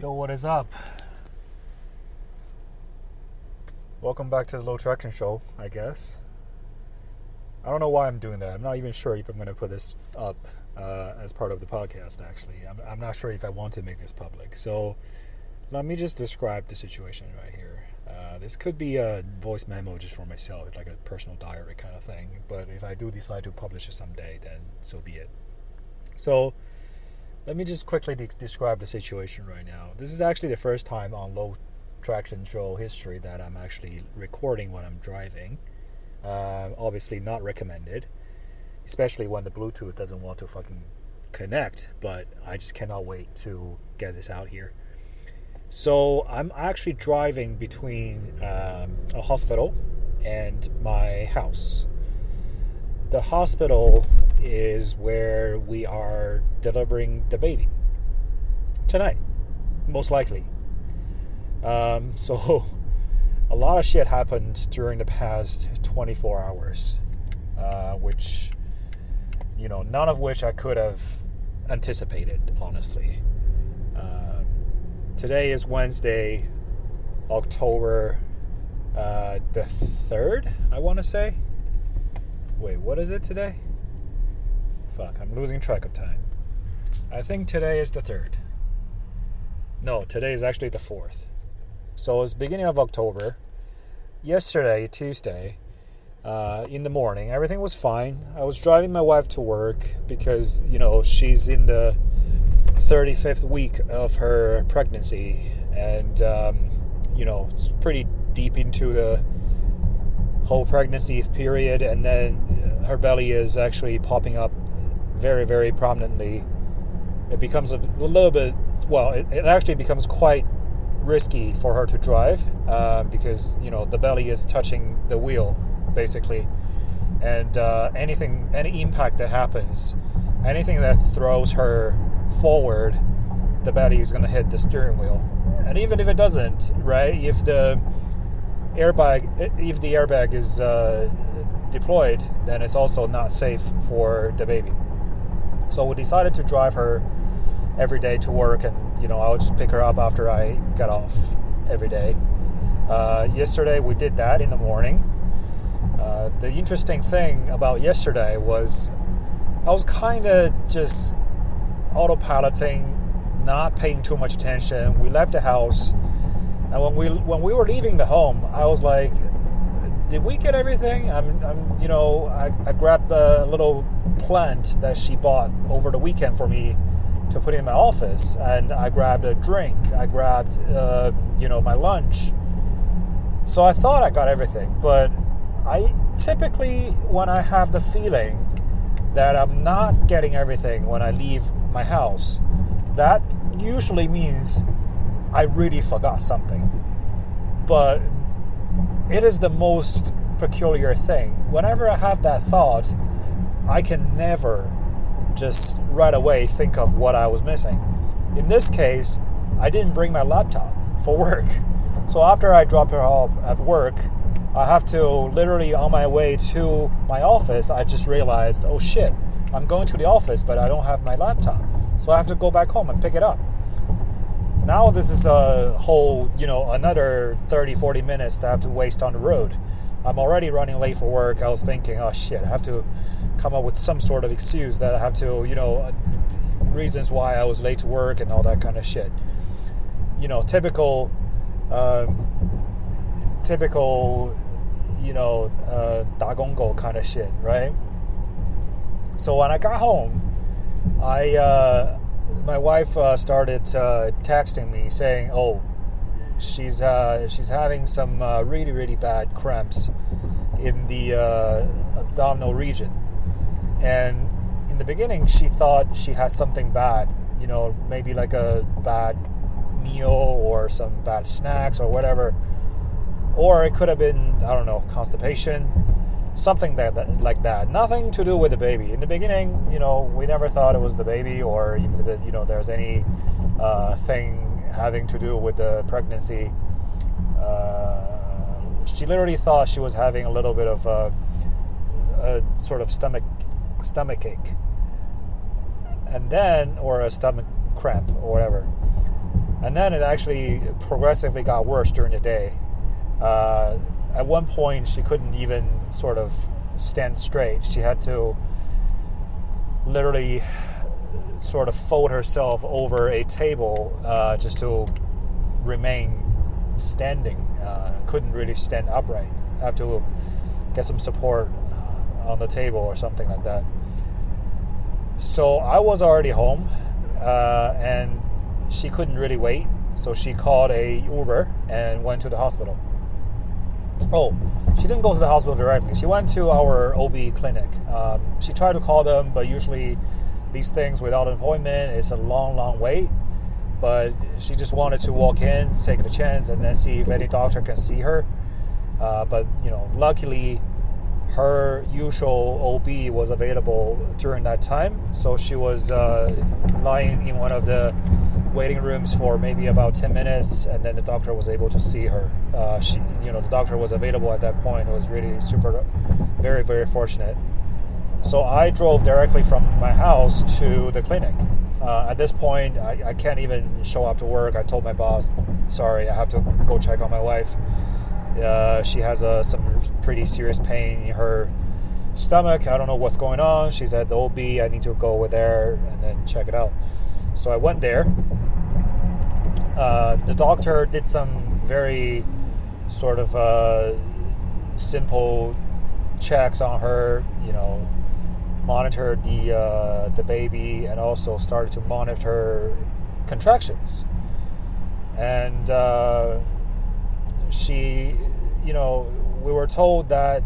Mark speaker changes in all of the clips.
Speaker 1: Yo, what is up? Welcome back to the Low Traction Show, I guess. I don't know why I'm doing that. I'm not even sure if I'm going to put this up uh, as part of the podcast, actually. I'm, I'm not sure if I want to make this public. So let me just describe the situation right here. Uh, this could be a voice memo just for myself, like a personal diary kind of thing. But if I do decide to publish it someday, then so be it. So, let me just quickly de- describe the situation right now. This is actually the first time on low traction show history that I'm actually recording when I'm driving. Uh, obviously, not recommended, especially when the Bluetooth doesn't want to fucking connect. But I just cannot wait to get this out here. So I'm actually driving between um, a hospital and my house. The hospital is where we are delivering the baby tonight, most likely. Um, so, a lot of shit happened during the past 24 hours, uh, which, you know, none of which I could have anticipated, honestly. Um, today is Wednesday, October uh, the 3rd, I want to say. Wait, what is it today? Fuck, I'm losing track of time. I think today is the 3rd. No, today is actually the 4th. So it's beginning of October. Yesterday, Tuesday, uh, in the morning, everything was fine. I was driving my wife to work because, you know, she's in the 35th week of her pregnancy. And, um, you know, it's pretty deep into the whole pregnancy period. And then her belly is actually popping up very, very prominently. It becomes a little bit, well, it, it actually becomes quite risky for her to drive uh, because you know the belly is touching the wheel basically and uh, anything any impact that happens anything that throws her forward the belly is going to hit the steering wheel and even if it doesn't right if the airbag if the airbag is uh, deployed then it's also not safe for the baby so we decided to drive her every day to work and you know, I'll just pick her up after I get off every day. Uh, yesterday we did that in the morning. Uh, the interesting thing about yesterday was I was kind of just autopiloting, not paying too much attention. We left the house, and when we when we were leaving the home, I was like, "Did we get everything?" I'm, I'm you know, I, I grabbed a little plant that she bought over the weekend for me to put in my office, and I grabbed a drink. I grabbed, uh, you know, my lunch. So I thought I got everything, but I typically, when I have the feeling that I'm not getting everything when I leave my house, that usually means I really forgot something. But it is the most peculiar thing. Whenever I have that thought, I can never just right away think of what I was missing. In this case, I didn't bring my laptop for work. So after I drop her off at work, I have to literally on my way to my office, I just realized, oh shit, I'm going to the office, but I don't have my laptop. So I have to go back home and pick it up now this is a whole, you know, another 30, 40 minutes that I have to waste on the road. I'm already running late for work. I was thinking, oh shit, I have to come up with some sort of excuse that I have to, you know, reasons why I was late to work and all that kind of shit. You know, typical, uh, typical, you know, uh, dagongo kind of shit, right? So when I got home, I uh, my wife uh, started uh, texting me saying, "Oh, she's uh, she's having some uh, really really bad cramps in the uh, abdominal region, and in the beginning she thought she had something bad, you know, maybe like a bad meal or some bad snacks or whatever, or it could have been I don't know constipation." Something that, that like that, nothing to do with the baby. In the beginning, you know, we never thought it was the baby, or even you know, there's any uh, thing having to do with the pregnancy. Uh, she literally thought she was having a little bit of a, a sort of stomach stomach ache, and then or a stomach cramp or whatever. And then it actually progressively got worse during the day. Uh, at one point, she couldn't even sort of stand straight. She had to literally sort of fold herself over a table uh, just to remain standing. Uh, couldn't really stand upright. Have to get some support on the table or something like that. So I was already home, uh, and she couldn't really wait. So she called a Uber and went to the hospital. Oh, she didn't go to the hospital directly. She went to our OB clinic. Um, she tried to call them, but usually these things without an appointment it's a long, long wait. But she just wanted to walk in, take the chance, and then see if any doctor can see her. Uh, but you know, luckily, her usual OB was available during that time, so she was uh, lying in one of the waiting rooms for maybe about 10 minutes, and then the doctor was able to see her. Uh, she, you know, the doctor was available at that point. It was really super, very, very fortunate. So I drove directly from my house to the clinic. Uh, at this point, I, I can't even show up to work. I told my boss, sorry, I have to go check on my wife. Uh, she has uh, some pretty serious pain in her stomach. I don't know what's going on. She's at the OB. I need to go over there and then check it out. So I went there. Uh, the doctor did some very sort of uh, simple checks on her, you know, monitored the uh, the baby and also started to monitor contractions. And uh, she, you know, we were told that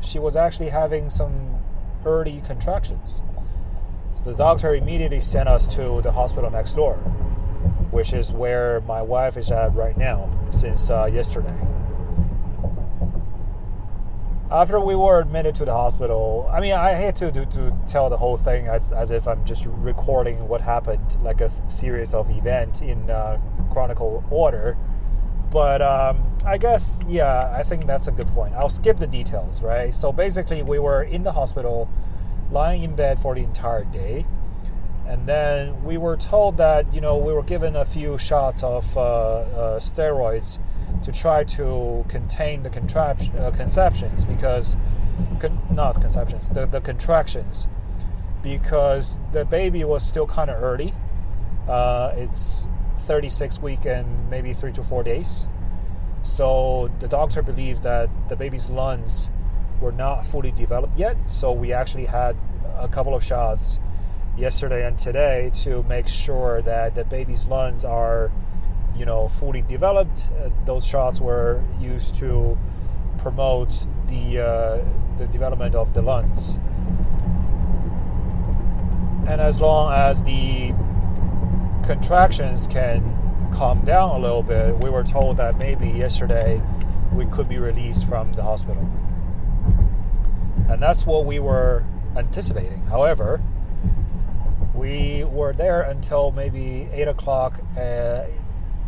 Speaker 1: she was actually having some early contractions. So the doctor immediately sent us to the hospital next door, which is where my wife is at right now since uh, yesterday. After we were admitted to the hospital, I mean, I hate to, to, to tell the whole thing as, as if I'm just recording what happened, like a series of event in uh, chronicle order but um, I guess, yeah, I think that's a good point. I'll skip the details, right? So basically, we were in the hospital, lying in bed for the entire day. And then we were told that, you know, we were given a few shots of uh, uh, steroids to try to contain the contrap- uh, conceptions because, con- not conceptions, the, the contractions, because the baby was still kind of early. Uh, it's 36 week and maybe three to four days. So the doctor believes that the baby's lungs were not fully developed yet. So we actually had a couple of shots yesterday and today to make sure that the baby's lungs are, you know, fully developed. Uh, those shots were used to promote the uh, the development of the lungs. And as long as the contractions can calm down a little bit, we were told that maybe yesterday we could be released from the hospital. And that's what we were anticipating. However, we were there until maybe 8 o'clock uh,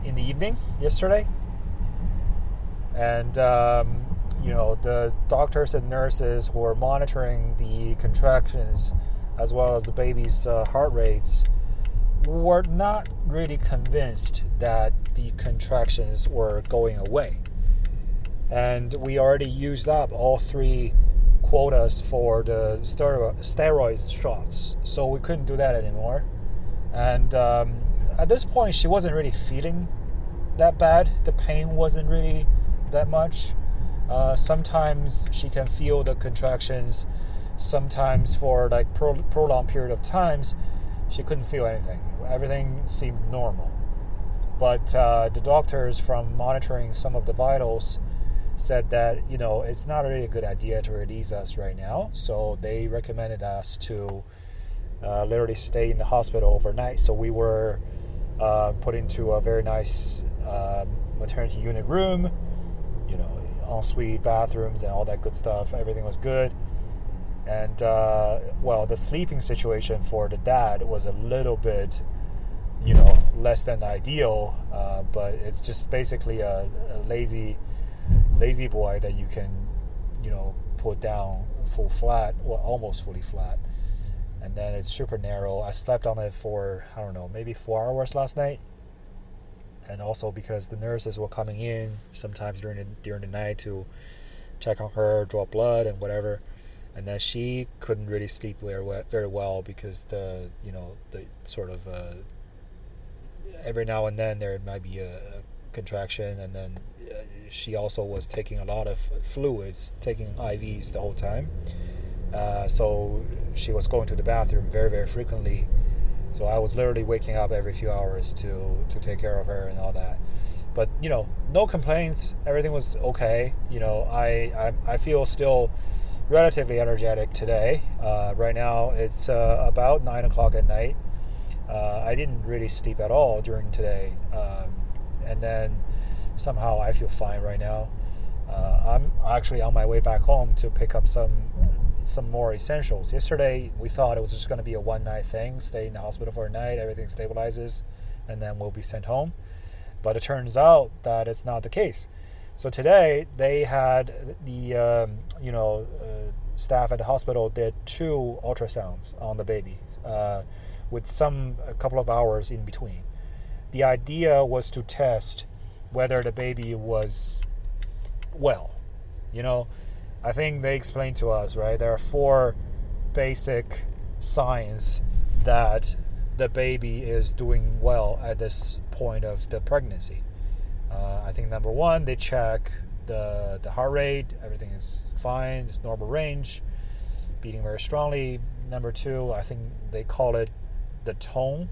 Speaker 1: in the evening yesterday. And, um, you know, the doctors and nurses who were monitoring the contractions as well as the baby's uh, heart rates were not really convinced that the contractions were going away. And we already used up all three quotas for the steroid shots, so we couldn't do that anymore. And um, at this point, she wasn't really feeling that bad. The pain wasn't really that much. Uh, sometimes she can feel the contractions. Sometimes for like pro- prolonged period of times, she couldn't feel anything. Everything seemed normal. But uh, the doctors, from monitoring some of the vitals, said that you know it's not really a good idea to release us right now. So they recommended us to uh, literally stay in the hospital overnight. So we were uh, put into a very nice um, maternity unit room, you know, ensuite bathrooms and all that good stuff. Everything was good. And uh, well, the sleeping situation for the dad was a little bit, you know, less than ideal. Uh, but it's just basically a, a, lazy, lazy boy that you can, you know, put down full flat, well, almost fully flat. And then it's super narrow. I slept on it for I don't know, maybe four hours last night. and also because the nurses were coming in sometimes during the during the night to check on her, draw blood and whatever. And then she couldn't really sleep very well, very well because the you know the sort of uh, every now and then there might be a, a contraction, and then she also was taking a lot of fluids, taking IVs the whole time. Uh, so she was going to the bathroom very very frequently. So I was literally waking up every few hours to to take care of her and all that. But you know, no complaints. Everything was okay. You know, I I, I feel still relatively energetic today. Uh, right now it's uh, about nine o'clock at night. Uh, I didn't really sleep at all during today, um, and then somehow I feel fine right now. Uh, I'm actually on my way back home to pick up some some more essentials. Yesterday we thought it was just going to be a one night thing, stay in the hospital for a night, everything stabilizes, and then we'll be sent home. But it turns out that it's not the case. So today they had the um, you know uh, staff at the hospital did two ultrasounds on the baby, uh, with some a couple of hours in between. The idea was to test whether the baby was well. You know, I think they explained to us, right? There are four basic signs that the baby is doing well at this point of the pregnancy. Uh, I think number one, they check the, the heart rate, everything is fine, it's normal range, beating very strongly. Number two, I think they call it the tone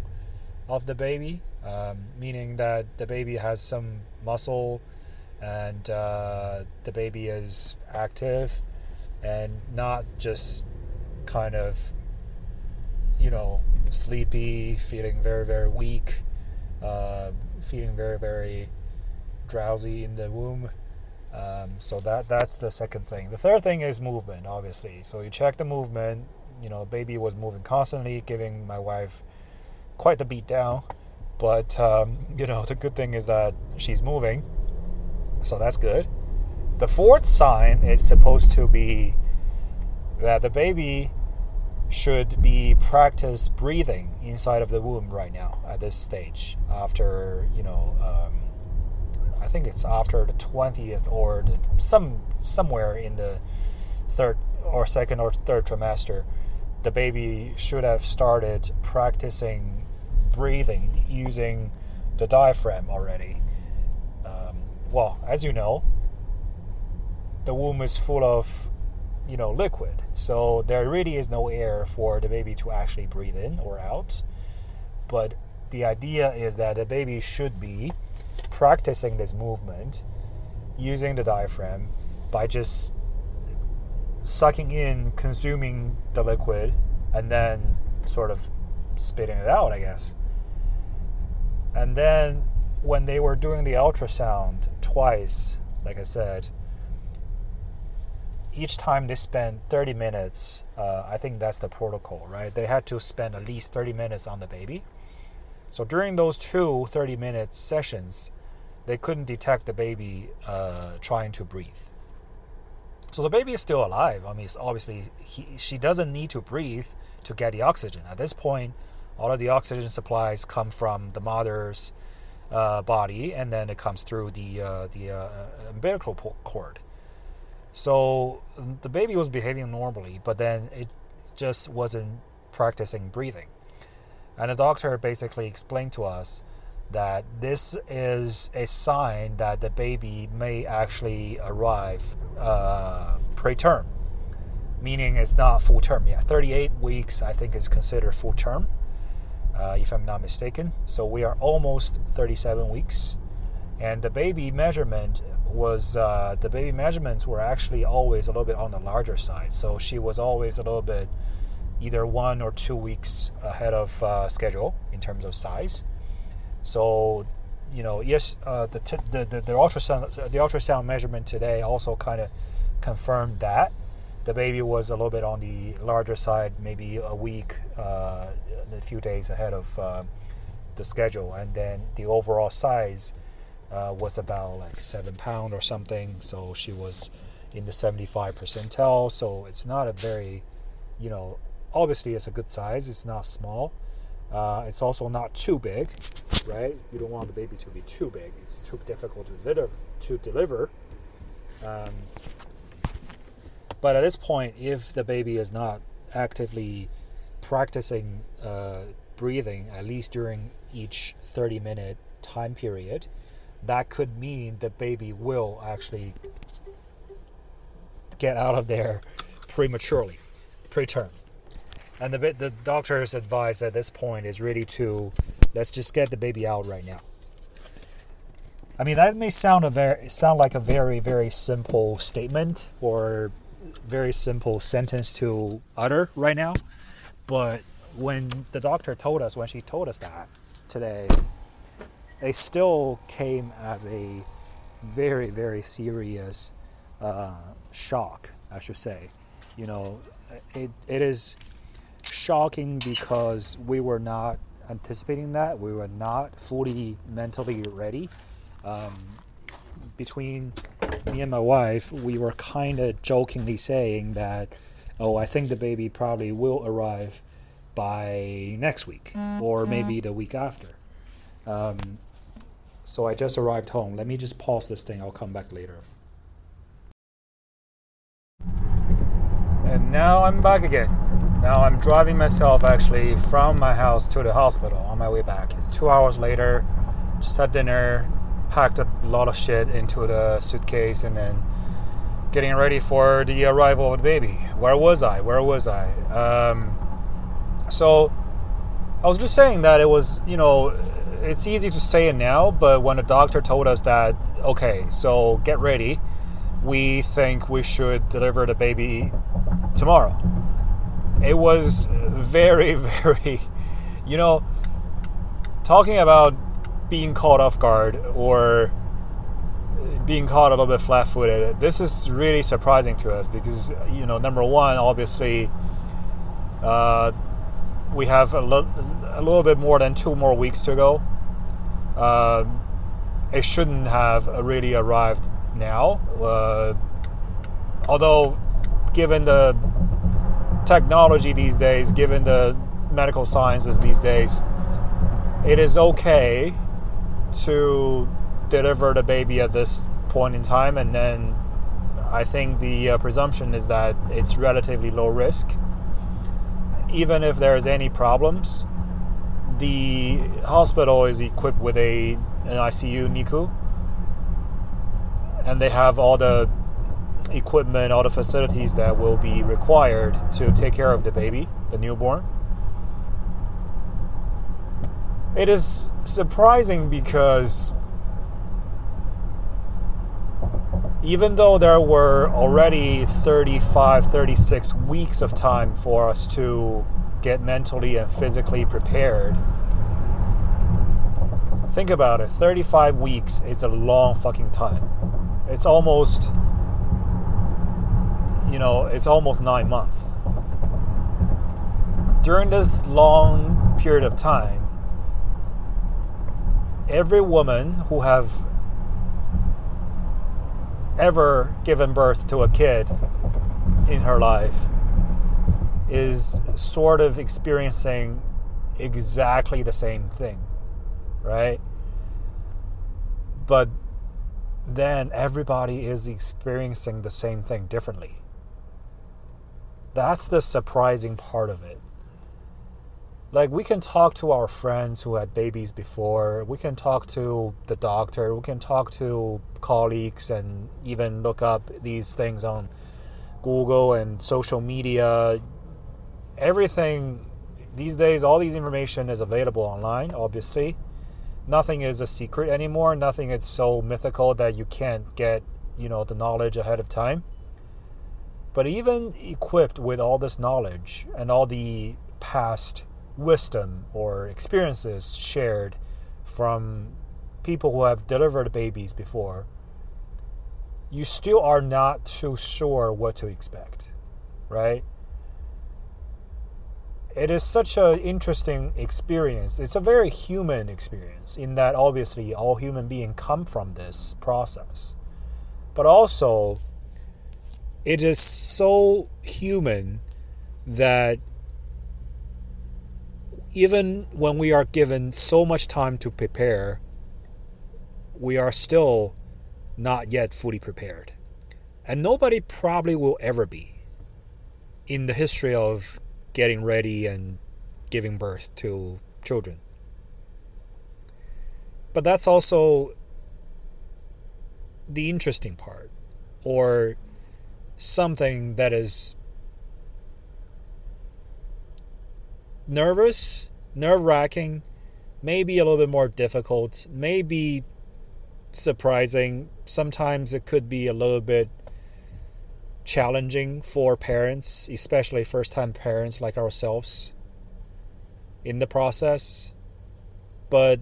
Speaker 1: of the baby, um, meaning that the baby has some muscle and uh, the baby is active and not just kind of, you know, sleepy, feeling very, very weak, uh, feeling very, very drowsy in the womb. Um, so that that's the second thing. The third thing is movement, obviously. So you check the movement. You know, baby was moving constantly, giving my wife quite the beat down. But um, you know, the good thing is that she's moving, so that's good. The fourth sign is supposed to be that the baby should be practice breathing inside of the womb right now at this stage after you know um, I think it's after the 20th or the, some somewhere in the third or second or third trimester, the baby should have started practicing breathing using the diaphragm already. Um, well, as you know, the womb is full of you know liquid, so there really is no air for the baby to actually breathe in or out. But the idea is that the baby should be practicing this movement using the diaphragm by just sucking in, consuming the liquid, and then sort of spitting it out, I guess. And then when they were doing the ultrasound twice, like I said, each time they spent 30 minutes, uh, I think that's the protocol, right? They had to spend at least 30 minutes on the baby. So during those two 30 minute sessions, they couldn't detect the baby uh, trying to breathe. So the baby is still alive. I mean, obviously, he, she doesn't need to breathe to get the oxygen. At this point, all of the oxygen supplies come from the mother's uh, body, and then it comes through the uh, the uh, umbilical cord. So the baby was behaving normally, but then it just wasn't practicing breathing. And the doctor basically explained to us that this is a sign that the baby may actually arrive uh, preterm, meaning it's not full term yet. 38 weeks, I think, is considered full term, uh, if I'm not mistaken. So we are almost 37 weeks, and the baby measurement was uh, the baby measurements were actually always a little bit on the larger side. So she was always a little bit either one or two weeks ahead of uh, schedule in terms of size. So, you know, yes, uh, the, t- the, the the ultrasound the ultrasound measurement today also kind of confirmed that the baby was a little bit on the larger side, maybe a week, uh, a few days ahead of uh, the schedule, and then the overall size uh, was about like seven pound or something. So she was in the 75 percentile. So it's not a very, you know, obviously it's a good size. It's not small. Uh, it's also not too big. right? You don't want the baby to be too big. It's too difficult to deliver. To deliver. Um, but at this point, if the baby is not actively practicing uh, breathing, at least during each 30 minute time period, that could mean the baby will actually get out of there prematurely, preterm. And the the doctor's advice at this point is really to let's just get the baby out right now. I mean that may sound a very sound like a very very simple statement or very simple sentence to utter right now, but when the doctor told us when she told us that today, it still came as a very very serious uh, shock, I should say. You know, it, it is shocking because we were not anticipating that. We were not fully mentally ready. Um, between me and my wife, we were kind of jokingly saying that, oh, I think the baby probably will arrive by next week or maybe the week after. Um, so I just arrived home. Let me just pause this thing. I'll come back later. And now I'm back again. Now I'm driving myself actually from my house to the hospital on my way back. It's two hours later. Just had dinner, packed a lot of shit into the suitcase, and then getting ready for the arrival of the baby. Where was I? Where was I? Um, so I was just saying that it was, you know, it's easy to say it now, but when the doctor told us that, okay, so get ready, we think we should deliver the baby tomorrow. It was very, very, you know, talking about being caught off guard or being caught a little bit flat footed, this is really surprising to us because, you know, number one, obviously, uh, we have a, lo- a little bit more than two more weeks to go. Uh, it shouldn't have really arrived now. Uh, although, given the technology these days, given the medical sciences these days, it is okay to deliver the baby at this point in time, and then I think the uh, presumption is that it's relatively low risk. Even if there's any problems, the hospital is equipped with a an ICU NICU, and they have all the equipment, all the facilities that will be required to take care of the baby, the newborn. It is surprising because even though there were already 35, 36 weeks of time for us to get mentally and physically prepared, think about it 35 weeks is a long fucking time. It's almost, you know, it's almost nine months. During this long period of time, every woman who have ever given birth to a kid in her life is sort of experiencing exactly the same thing, right? But then everybody is experiencing the same thing differently. That's the surprising part of it like we can talk to our friends who had babies before. We can talk to the doctor. We can talk to colleagues and even look up these things on google and social media. Everything these days all these information is available online obviously. Nothing is a secret anymore. Nothing is so mythical that you can't get you know the knowledge ahead of time. But even equipped with all this knowledge and all the past wisdom or experiences shared from people who have delivered babies before, you still are not too sure what to expect, right? It is such an interesting experience. It's a very human experience in that obviously all human beings come from this process. But also, it is so human that even when we are given so much time to prepare, we are still not yet fully prepared. And nobody probably will ever be in the history of getting ready and giving birth to children. But that's also the interesting part, or something that is nervous, nerve wracking, maybe a little bit more difficult, maybe surprising. Sometimes it could be a little bit challenging for parents, especially first time parents like ourselves, in the process. But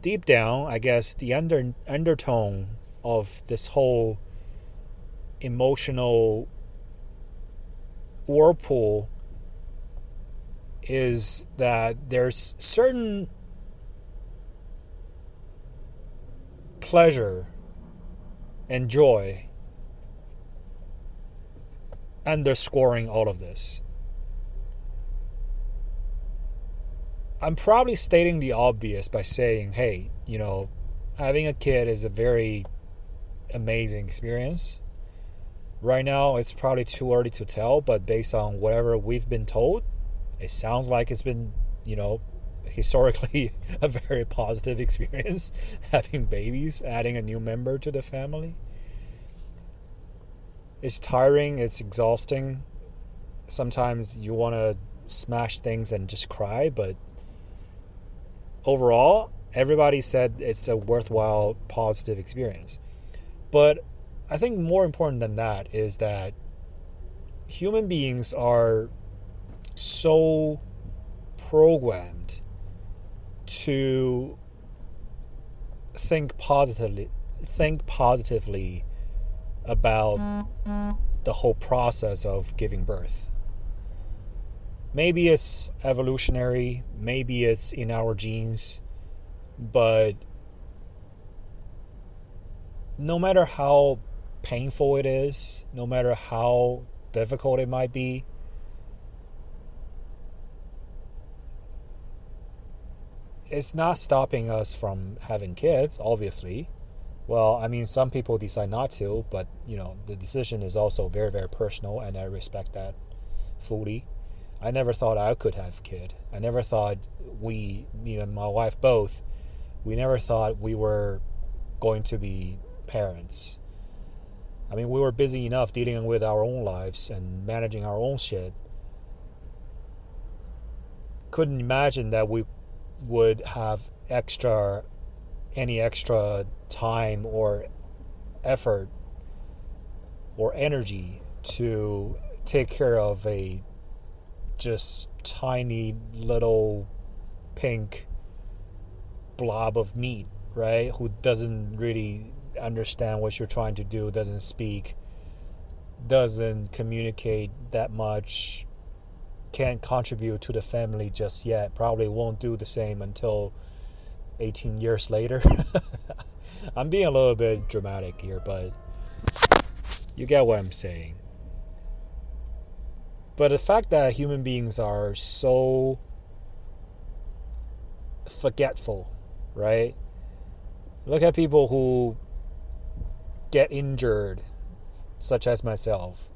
Speaker 1: deep down, I guess the under undertone of this whole emotional whirlpool is that there's certain pleasure and joy underscoring all of this. I'm probably stating the obvious by saying, hey, you know, having a kid is a very amazing experience. Right now, it's probably too early to tell, but based on whatever we've been told, it sounds like it's been, you know, historically a very positive experience having babies, adding a new member to the family. It's tiring, it's exhausting. Sometimes you want to smash things and just cry, but overall, everybody said it's a worthwhile, positive experience. But I think more important than that is that human beings are so programmed to think positively think positively about the whole process of giving birth. Maybe it's evolutionary, maybe it's in our genes, but no matter how painful it is, no matter how difficult it might be, it's not stopping us from having kids, obviously. Well, I mean, some people decide not to, but you know, the decision is also very, very personal, and I respect that fully. I never thought I could have a kid. I never thought we, me and my wife both, we never thought we were going to be parents. I mean, we were busy enough dealing with our own lives and managing our own shit. Couldn't imagine that we would have extra, any extra time or effort or energy to take care of a just tiny little pink blob of meat, right? Who doesn't really understand what you're trying to do, doesn't speak, doesn't communicate that much, can't contribute to the family just yet, probably won't do the same until 18 years later. I'm being a little bit dramatic here, but you get what I'm saying. But the fact that human beings are so forgetful, right? Look at people who get injured, such as myself,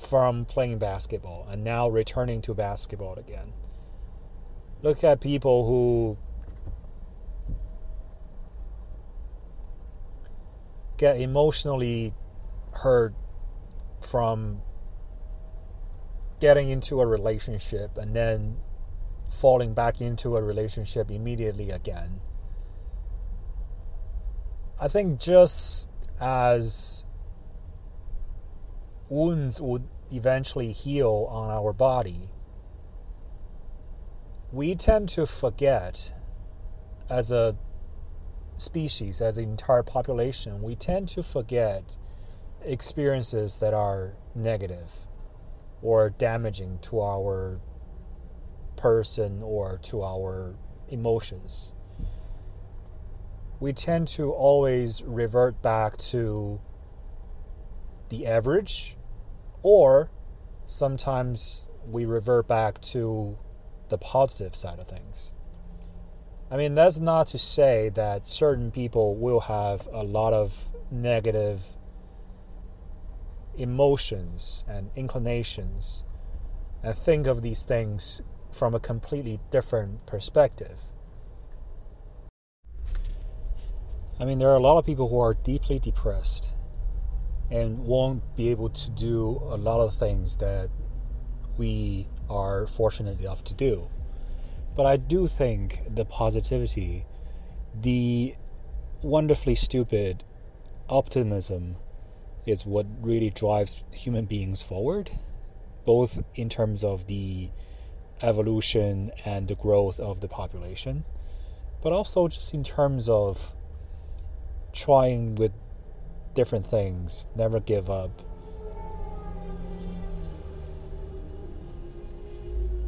Speaker 1: from playing basketball and now returning to basketball again. Look at people who get emotionally hurt from getting into a relationship and then falling back into a relationship immediately again. I think just as wounds would eventually heal on our body, we tend to forget as a species, as an entire population, we tend to forget experiences that are negative or damaging to our person or to our emotions. We tend to always revert back to the average, or sometimes we revert back to the positive side of things. I mean, that's not to say that certain people will have a lot of negative emotions and inclinations and think of these things from a completely different perspective. I mean, there are a lot of people who are deeply depressed and won't be able to do a lot of things that we are fortunate enough to do. But I do think the positivity, the wonderfully stupid optimism is what really drives human beings forward, both in terms of the evolution and the growth of the population, but also just in terms of trying with different things, never give up,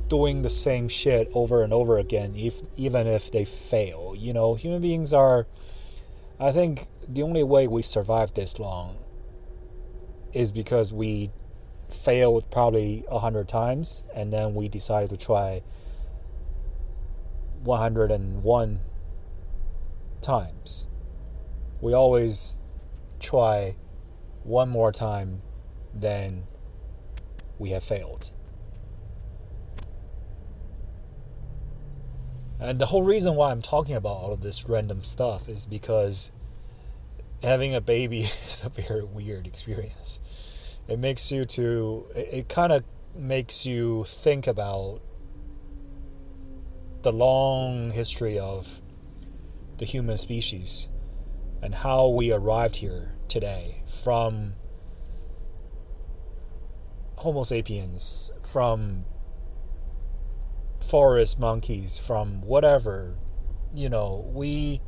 Speaker 1: doing the same shit over and over again, if even if they fail. You know, human beings are. I think the only way we survive this long is because we failed probably a hundred times, and then we decided to try one hundred and one times. We always try one more time than we have failed. And the whole reason why I'm talking about all of this random stuff is because having a baby is a very weird experience. It makes you to it kind of makes you think about the long history of the human species and how we arrived here today from Homo sapiens, from forest monkeys from whatever you know we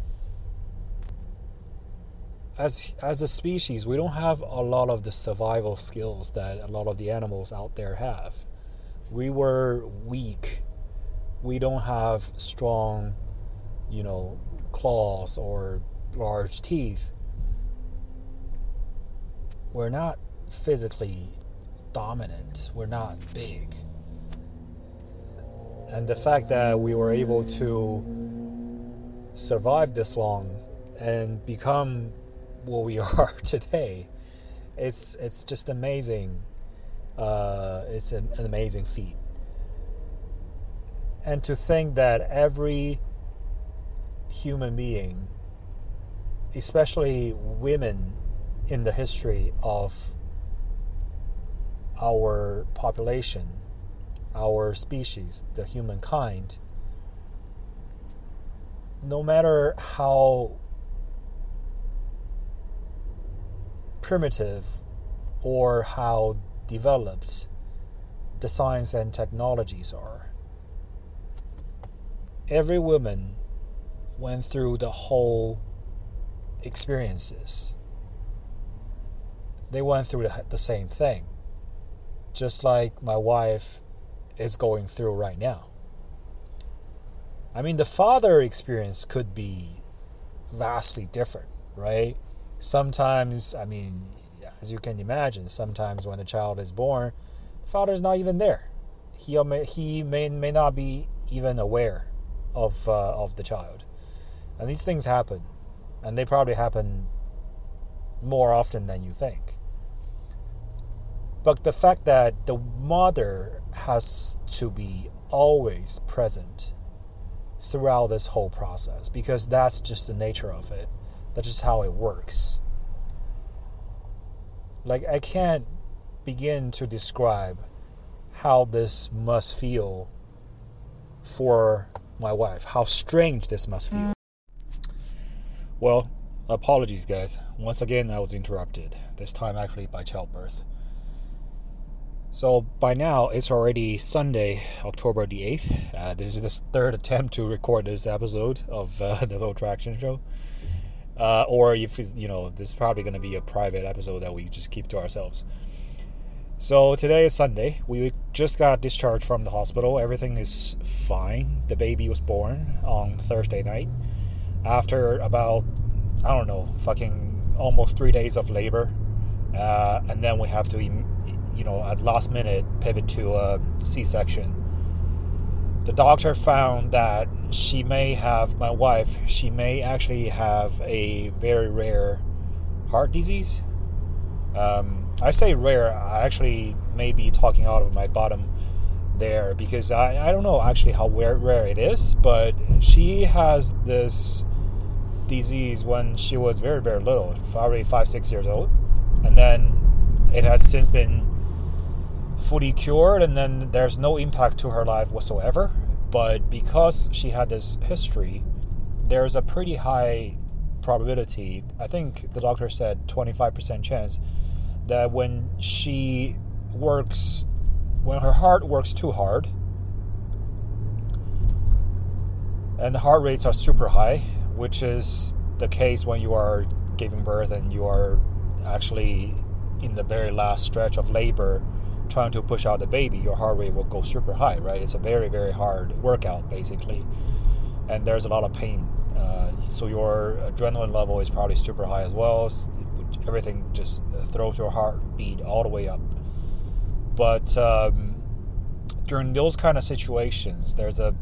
Speaker 1: as as a species we don't have a lot of the survival skills that a lot of the animals out there have. We were weak. We don't have strong you know claws or large teeth we're not physically dominant we're not big and the fact that we were able to survive this long and become what we are today, it's it's just amazing. Uh, it's an, an amazing feat. And to think that every human being, especially women in the history of our population, our species, the humankind, no matter how primitive or how developed the science and technologies are, every woman went through the whole experiences. They went through the, same thing. Just like my wife is going through right now. I mean, the father experience could be vastly different, right? Sometimes, I mean, as you can imagine, sometimes when a child is born, the father is not even there. He may, he may, may not be even aware of, uh, of the child. And these things happen. And they probably happen more often than you think. But the fact that the mother has to be always present throughout this whole process because that's just the nature of it. That's just how it works. Like, I can't begin to describe how this must feel for my wife, how strange this must feel. Well, apologies, guys. Once again, I was interrupted, this time actually by childbirth. So by now, it's already Sunday, October the 8th. Uh, this is the third attempt to record this episode of uh, the Low Traction Show. Uh, or if you know, this is probably going to be a private episode that we just keep to ourselves. So today is Sunday. We just got discharged from the hospital. Everything is fine. The baby was born on Thursday night after about, I don't know, fucking almost three days of labor. Uh, and then we have to you know, at last minute pivot to a C-section. the doctor found that she may have my wife. She may actually have a very rare heart disease. Um, I say rare. I actually may be talking out of my bottom there because I, I don't know actually how rare, rare it is, but she has this disease when she was very, very little, already five, six years old. And then it has since been fully cured, and then there's no impact to her life whatsoever. But because she had this history, there's a pretty high probability, I think the doctor said 25% chance, that when she works, when her heart works too hard, and the heart rates are super high, which is the case when you are giving birth and you are actually in the very last stretch of labor trying to push out the baby, your heart rate will go super high, right? It's a very, very hard workout, basically. And there's a lot of pain. Uh, so your adrenaline level is probably super high as well. Everything just throws your heartbeat all the way up. But um, during those kind of situations, there's a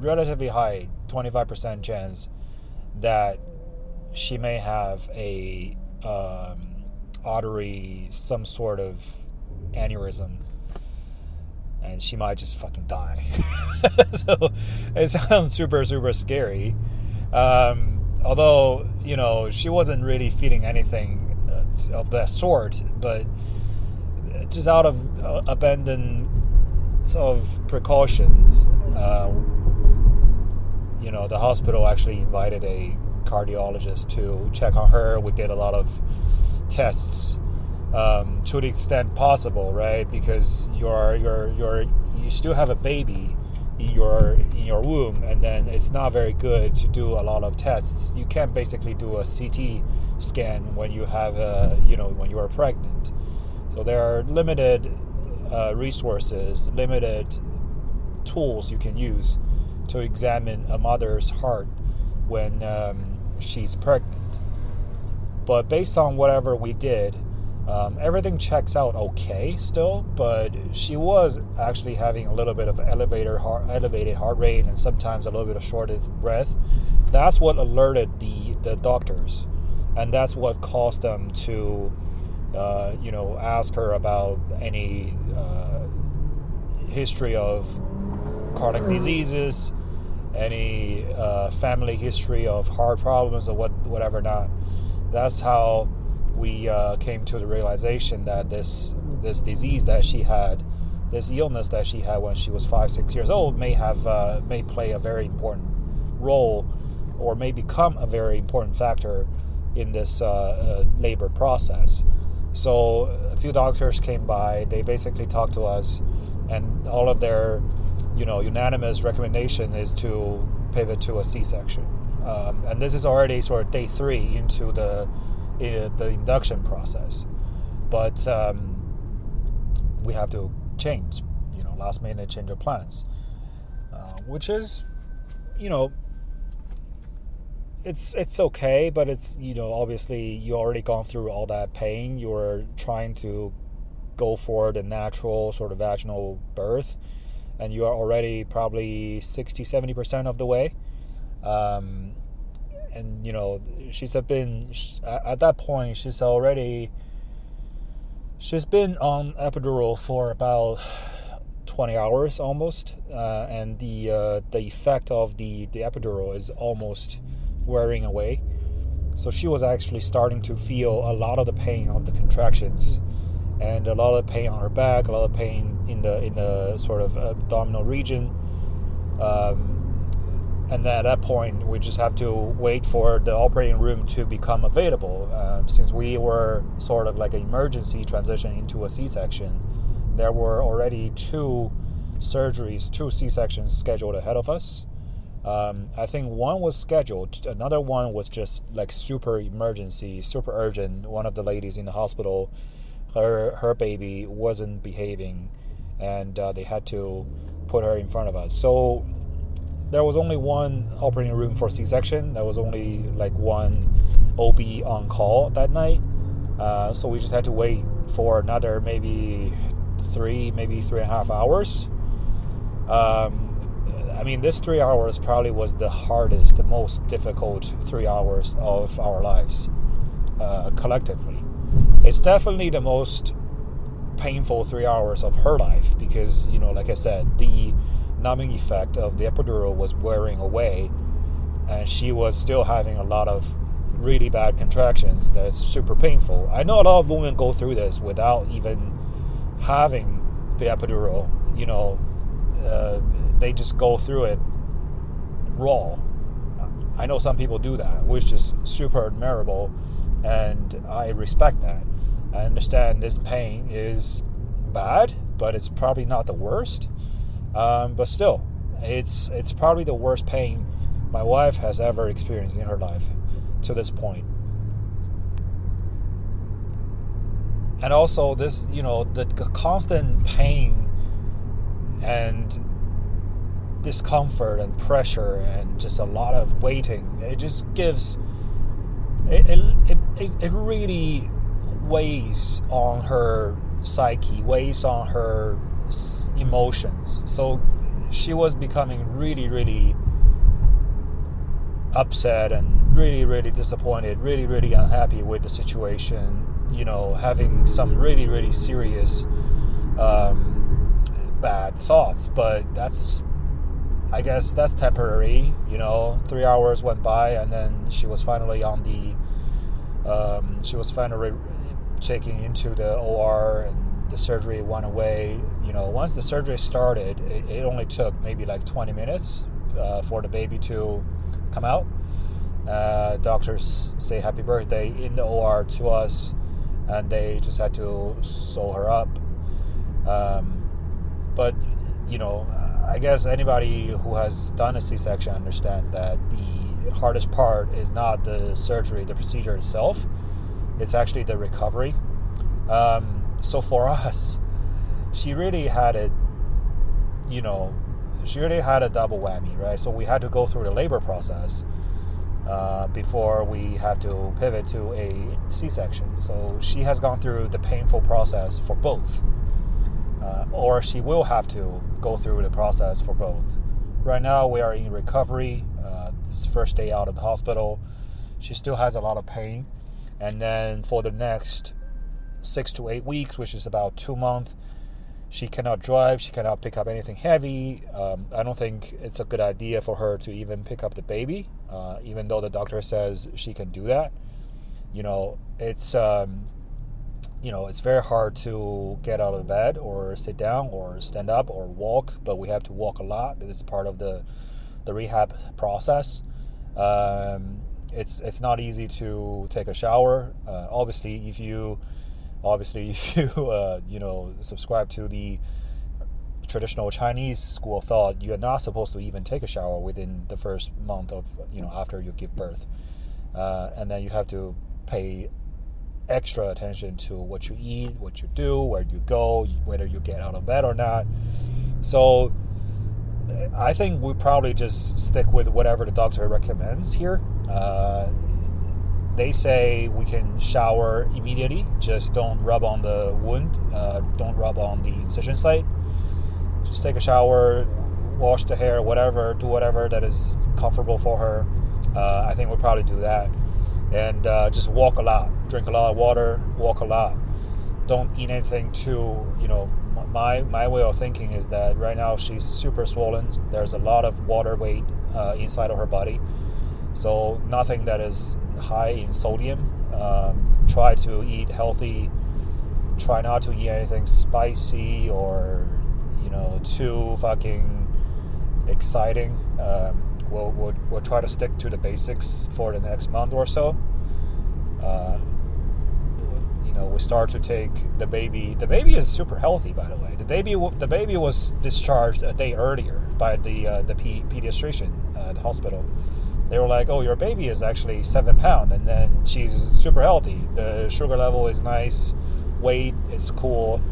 Speaker 1: relatively high 25% chance that she may have a um, artery, some sort of aneurysm, and she might just fucking die. so it sounds super, super scary. Um, although, you know, she wasn't really feeling anything uh, of that sort, but just out of uh, abundance of precautions, uh, you know, the hospital actually invited a cardiologist to check on her. We did a lot of tests um, to the extent possible, right? Because you're you're you're you still have a baby in your in your womb, and then it's not very good to do a lot of tests. You can't basically do a CT scan when you have a you know when you are pregnant. So there are limited uh, resources, limited tools you can use to examine a mother's heart when um, she's pregnant. But based on whatever we did, um, everything checks out okay still, but she was actually having a little bit of elevator heart, elevated heart rate and sometimes a little bit of shorted breath. That's what alerted the, the doctors, and that's what caused them to, uh, you know, ask her about any uh, history of chronic diseases, any uh, family history of heart problems or what whatever not. That's how we uh, came to the realization that this this disease that she had, this illness that she had when she was five six years old, may have uh, may play a very important role, or may become a very important factor in this uh, uh, labor process. So a few doctors came by. They basically talked to us, and all of their you know, unanimous recommendation is to pivot to a C-section. Um, and this is already sort of day three into the the induction process, but um, we have to change, you know, last minute change of plans, uh, which is, you know, it's it's okay, but it's you know obviously you already gone through all that pain. You're trying to go for the natural sort of vaginal birth and you are already probably 60 70% of the way. Um, and you know she's been at that point she's already she's been on epidural for about 20 hours almost uh, and the uh, the effect of the the epidural is almost wearing away. So she was actually starting to feel a lot of the pain of the contractions and a lot of pain on her back, a lot of pain in the in the sort of abdominal region. Um, and at that point, we just have to wait for the operating room to become available. Uh, since we were sort of like an emergency transition into a C-section, there were already two surgeries, two C-sections scheduled ahead of us. Um, I think one was scheduled, another one was just like super emergency, super urgent. One of the ladies in the hospital her her baby wasn't behaving, and uh, they had to put her in front of us. So there was only one operating room for C-section. There was only like one OB on call that night. Uh, so we just had to wait for another maybe three, maybe three and a half hours. Um, I mean, this three hours probably was the hardest, the most difficult three hours of our lives uh, collectively. It's definitely the most painful three hours of her life because, you know, like I said, the numbing effect of the epidural was wearing away and she was still having a lot of really bad contractions that's super painful. I know a lot of women go through this without even having the epidural, you know, uh, they just go through it raw. I know some people do that, which is super admirable, and I respect that. I understand this pain is bad, but it's probably not the worst. Um, but still, it's it's probably the worst pain my wife has ever experienced in her life to this point. And also, this you know the constant pain and discomfort and pressure and just a lot of waiting. It just gives it, it, it, it really weighs on her psyche, weighs on her emotions. So she was becoming really, really upset and really, really disappointed, really, really unhappy with the situation. You know, having some really, really serious um, bad thoughts. But that's, I guess, that's temporary. You know, three hours went by, and then she was finally on the. Um, she was finally taken into the OR and the surgery went away. You know, once the surgery started, it, it only took maybe like 20 minutes uh, for the baby to come out. Uh, doctors say happy birthday in the OR to us, and they just had to sew her up. Um, but, you know, I guess anybody who has done a C section understands that the hardest part is not the surgery, the procedure itself it's actually the recovery. Um, so for us, she really had it, you know, she really had a double whammy, right? So we had to go through the labor process uh, before we have to pivot to a C-section. So she has gone through the painful process for both, uh, or she will have to go through the process for both. Right now, we are in recovery. This first day out of the hospital, she still has a lot of pain and then for the next six to eight weeks, which is about two months, she cannot drive. She cannot pick up anything heavy. Um, I don't think it's a good idea for her to even pick up the baby, uh, even though the doctor says she can do that. You know, it's um, you know it's very hard to get out of bed or sit down or stand up or walk, but we have to walk a lot. This is part of the the rehab process. Um, it's it's not easy to take a shower. Uh, obviously, if you obviously if you uh, you know subscribe to the traditional Chinese school of thought, you are not supposed to even take a shower within the first month of you know after you give birth, uh, and then you have to pay extra attention to what you eat, what you do, where you go, whether you get out of bed or not. So I think we probably just stick with whatever the doctor recommends here. Uh, they say we can shower immediately, just don't rub on the wound, uh, don't rub on the incision site. Just take a shower, wash the hair, whatever, do whatever that is comfortable for her. Uh, I think we'll probably do that. And uh, just walk a lot, drink a lot of water, walk a lot. Don't eat anything too, you know, my my way of thinking is that right now she's super swollen. There's a lot of water weight uh, inside of her body, so nothing that is high in sodium. Um, try to eat healthy. Try not to eat anything spicy or you know too fucking exciting. Um, we'll, we'll we'll try to stick to the basics for the next month or so. Uh, know, we start to take the baby. The baby is super healthy, by the way. The baby, the baby was discharged a day earlier by the uh, the pediatrician at the hospital. They were like, "Oh, your baby is actually seven pound, and then she's super healthy. The sugar level is nice, weight is cool.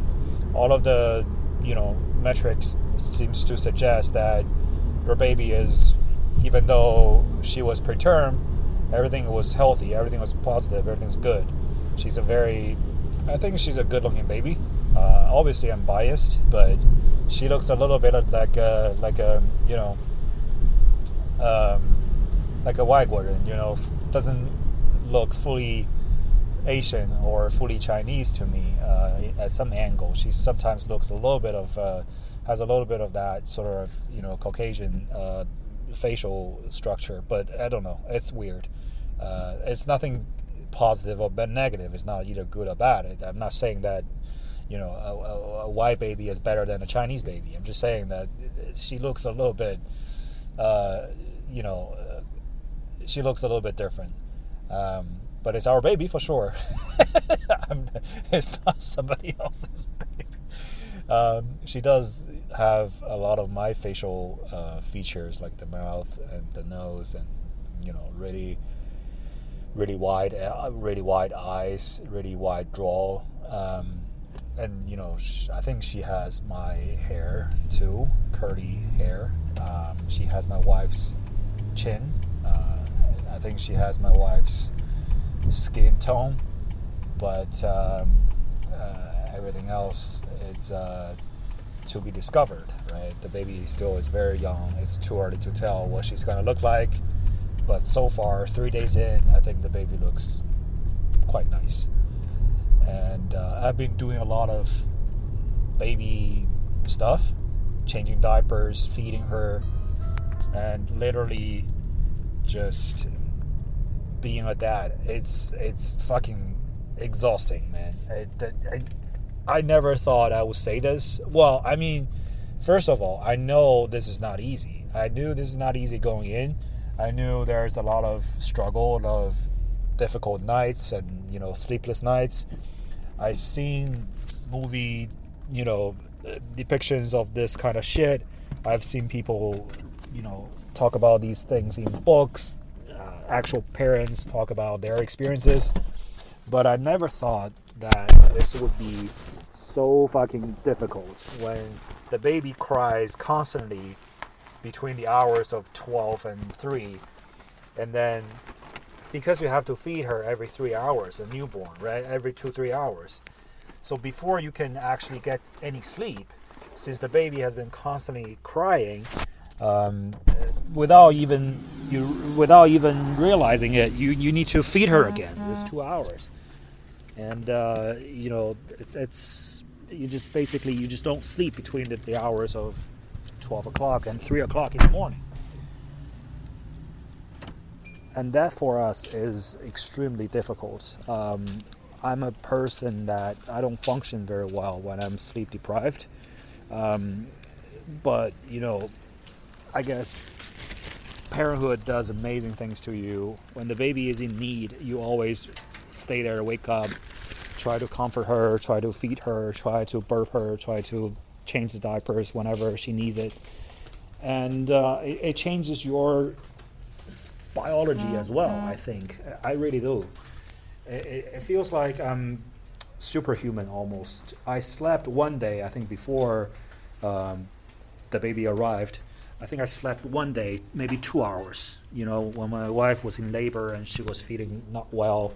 Speaker 1: All of the, you know, metrics seems to suggest that your baby is, even though she was preterm, everything was healthy, everything was positive, everything's good." She's a very, I think she's a good looking baby. Uh, obviously, I'm biased, but she looks a little bit like a, like a, you know, um, like a white woman, you know, doesn't look fully Asian or fully Chinese to me uh, at some angle. She sometimes looks a little bit of uh, has a little bit of that sort of you know Caucasian uh, facial structure, but I don't know. It's weird. Uh, it's nothing positive or negative. It's not either good or bad. I'm not saying that you know a, a, a, white baby is better than a Chinese baby. I'm just saying that she looks a little bit, uh, you know, uh, she looks a little bit different. Um, but it's our baby for sure. it's not somebody else's baby. Um, she does have a lot of my facial uh, features, like the mouth and the nose, and you know, really, really wide, uh, really wide eyes, really wide draw. Um, and you know, I think she has my hair too, curly hair. Um, she has my wife's chin. Uh, I think she has my wife's skin tone, but um, uh, everything else is uh, to be discovered. Right, the baby still is very young. It's too early to tell what she's gonna look like. But so far, three days in, I think the baby looks quite nice. And uh, I've been doing a lot of baby stuff, changing diapers, feeding her, and literally just being a dad. It's it's fucking exhausting, man. I, I, I never thought I would say this. Well, I mean, first of all, I know this is not easy. I knew this is not easy going in. I knew there's a lot of struggle, a lot of difficult nights, and you know, sleepless nights. I've seen movie, you know, depictions of this kind of shit. I've seen people, you know, talk about these things in books, uh, actual parents talk about their experiences. But I never thought that this would be so fucking difficult when the baby cries constantly between the hours of 12 and 3 and then because you have to feed her every three hours a newborn right? Every two three hours. So before you can actually get any sleep since the baby has been constantly crying um, without even you without even realizing it, you, you need to feed her again. It's two hours, and uh, you know it's, it's you just basically you just don't sleep between the, the hours of twelve o'clock and three o'clock in the morning, and that for us is extremely difficult. Um, I'm a person that I don't function very well when I'm sleep deprived. Um, but you know I guess parenthood does amazing things to you. When the baby is in need, you always stay there, wake up, try to comfort her, try to feed her, try to burp her, try to change the diapers whenever she needs it. And uh, it, it, changes your biology as well, I think. I really do. It, it feels like I'm superhuman almost. I slept one day, I think, before um, the baby arrived I think I slept one day, maybe two hours. You know, when my wife was in labor and she was feeling not well.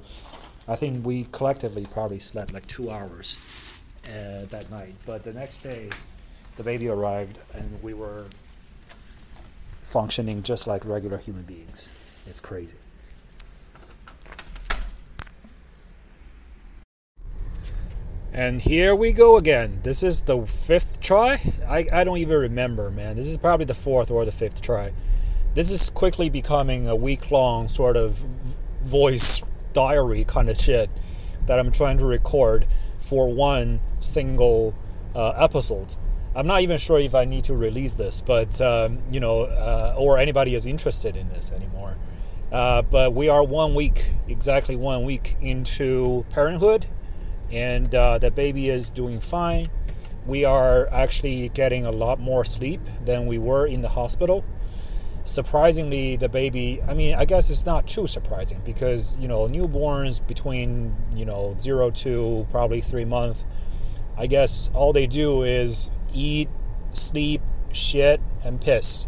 Speaker 1: I think we collectively probably slept like two hours uh, that night. But the next day, the baby arrived and we were functioning just like regular human beings. It's crazy. And here we go again. This is the fifth try. I, I don't even remember, man. This is probably the fourth or the fifth try. This is quickly becoming a week long sort of voice diary kind of shit that I'm trying to record for one single uh, episode. I'm not even sure if I need to release this, but um, you know, uh, or anybody is interested in this anymore. Uh, but we are one week, exactly one week into parenthood and uh, the baby is doing fine. We are actually getting a lot more sleep than we were in the hospital. Surprisingly, the baby, I mean, I guess it's not too surprising because, you know, newborns between, you know, zero to probably three months, I guess all they do is eat, sleep, shit, and piss.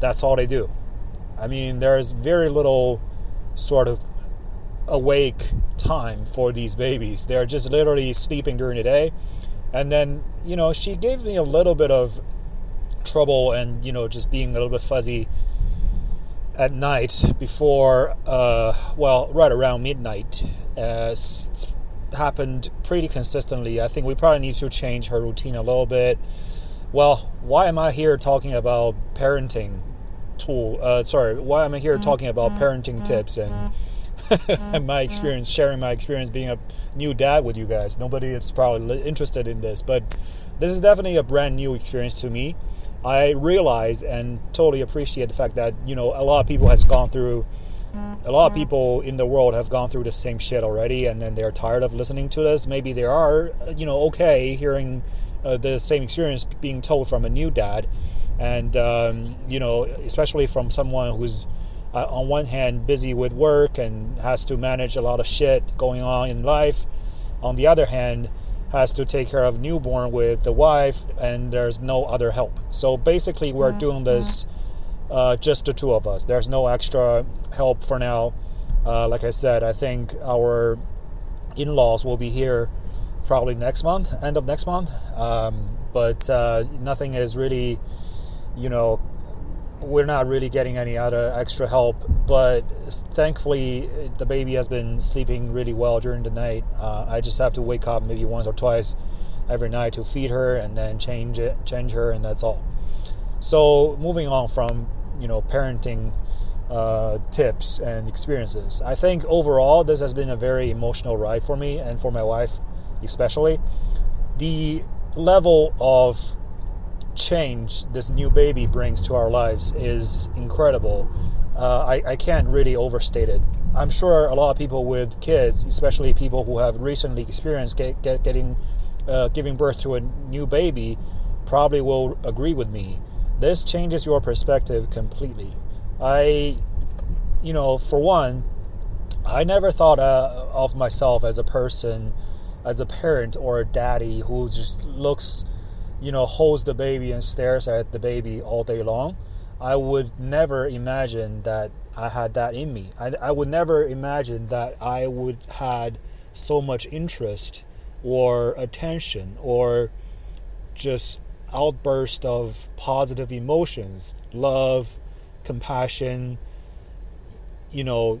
Speaker 1: That's all they do. I mean, there's very little sort of awake time for these babies. They're just literally sleeping during the day. And then, you know, she gave me a little bit of trouble and, you know, just being a little bit fuzzy at night before, uh, well, right around midnight. Uh, happened pretty consistently. I think we probably need to change her routine a little bit. Well, why am I here talking about parenting tool? Uh, sorry, why am I here talking about parenting tips and and my experience, sharing my experience being a new dad with you guys. Nobody is probably interested in this, but this is definitely a brand new experience to me. I realize and totally appreciate the fact that you know a lot of people has gone through a lot of people in the world have gone through the same shit already and then they're tired of listening to this. Maybe they are you know okay hearing uh, the same experience being told from a new dad. And um, you know especially from someone who's uh, on one hand busy with work and has to manage a lot of shit going on in life. On the other hand has to take care of newborn with the wife and there's no other help. So basically we're doing this uh, just the two of us. There's no extra help for now. Uh, like i said i think our in-laws will be here probably next month end of next month. Um, but uh, nothing is really you know we're not really getting any other extra help, but thankfully the baby has been sleeping really well during the night. Uh, I just have to wake up maybe once or twice every night to feed her and then change it, change her, and that's all. So moving on from you know parenting uh, tips and experiences, I think overall this has been a very emotional ride for me and for my wife, especially. The level of change this new baby brings to our lives is incredible. Uh, I, I can't really overstate it. I'm sure a lot of people with kids, especially people who have recently experienced get, get, getting uh, giving birth to a new baby, probably will agree with me. This changes your perspective completely. I, you know, for one, I never thought uh, of myself as a person, as a parent or a daddy who just looks you know, holds the baby and stares at the baby all day long, I would never imagine that I had that in me. I, I would never imagine that I would had so much interest or attention or just outburst of positive emotions, love, compassion, you know,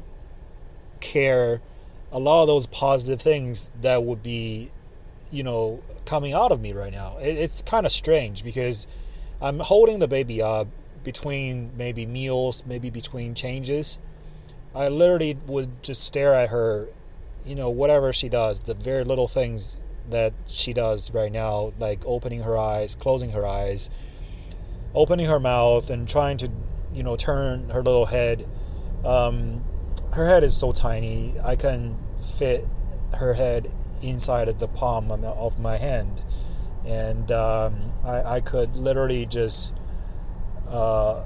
Speaker 1: care, a lot of those positive things that would be, you know, coming out of me right now. It, it's kind of strange because I'm holding the baby up between maybe meals, maybe between changes. I literally would just stare at her, you know, whatever she does, the very little things that she does right now, like opening her eyes, closing her eyes, opening her mouth, and trying to, you know, turn her little head. Um, her head is so tiny, I can fit her head inside of the palm of my hand. And um, I, I could literally just uh,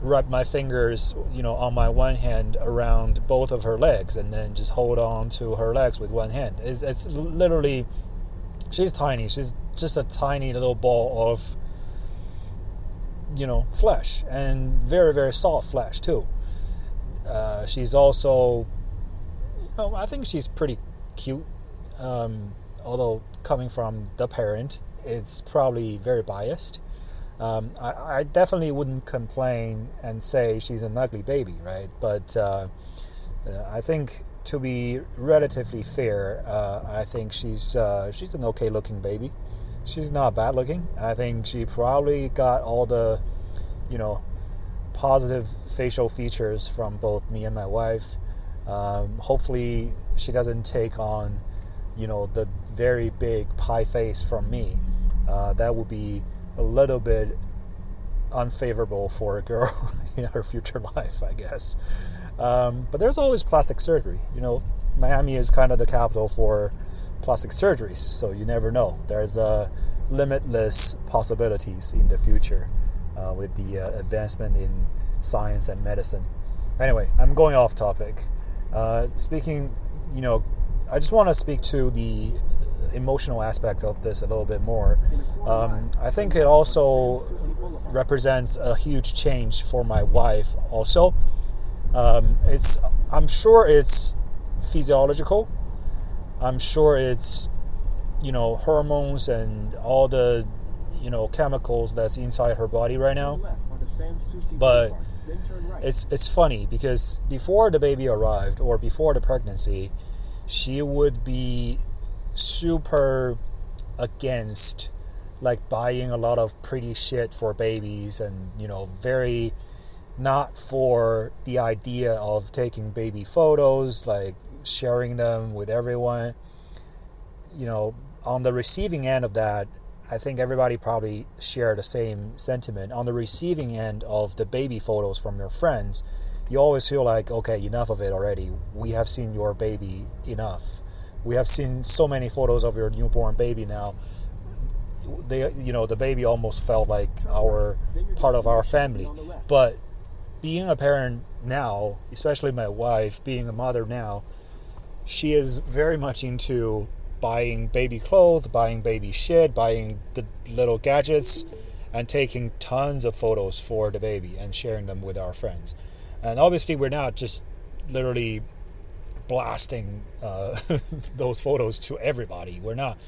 Speaker 1: wrap my fingers, you know, on my one hand around both of her legs and then just hold on to her legs with one hand. It's, it's literally, she's tiny. She's just a tiny little ball of, you know, flesh and very, very soft flesh too. Uh, she's also, you know, I think she's pretty cute. Um, although coming from the parent, it's probably very biased. Um, I, I, definitely wouldn't complain and say she's an ugly baby, right? But uh, uh, I think to be relatively fair, uh, I think she's uh, she's an okay looking baby. She's not bad looking. I think she probably got all the, you know, positive facial features from both me and my wife. Um, hopefully, she doesn't take on, you know, the very big pie face from me. Uh, that would be a little bit unfavorable for a girl in her future life, I guess. Um, but there's always plastic surgery. You know, Miami is kind of the capital for plastic surgeries, so you never know. There's uh, limitless possibilities in the future uh, with the uh, advancement in science and medicine. Anyway, I'm going off topic. Uh, speaking, you know, I just want to speak to the emotional aspect of this a little bit more. Um, I think it also represents a huge change for my wife. Also, um, it's I'm sure it's physiological. I'm sure it's you know hormones and all the you know chemicals that's inside her body right now. But it's it's funny because before the baby arrived or before the pregnancy, she would be super against like buying a lot of pretty shit for babies and you know very not for the idea of taking baby photos like sharing them with everyone. You know on the receiving end of that i think everybody probably share the same sentiment. On the receiving end of the baby photos from your friends you always feel like okay enough of it already. We have seen your baby enough. We have seen so many photos of your newborn baby now. They you know the baby almost felt like our part of our family. But being a parent now especially my wife being a mother now she is very much into buying baby clothes buying baby shit buying the little gadgets and taking tons of photos for the baby and sharing them with our friends. And obviously we're not just literally blasting uh, those photos to everybody. We're not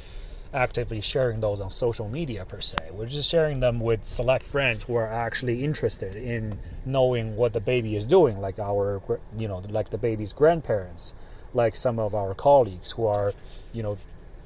Speaker 1: actively sharing those on social media per se. We're just sharing them with select friends who are actually interested in knowing what the baby is doing, like our, you know, like the baby's grandparents, like some of our colleagues who are, you know,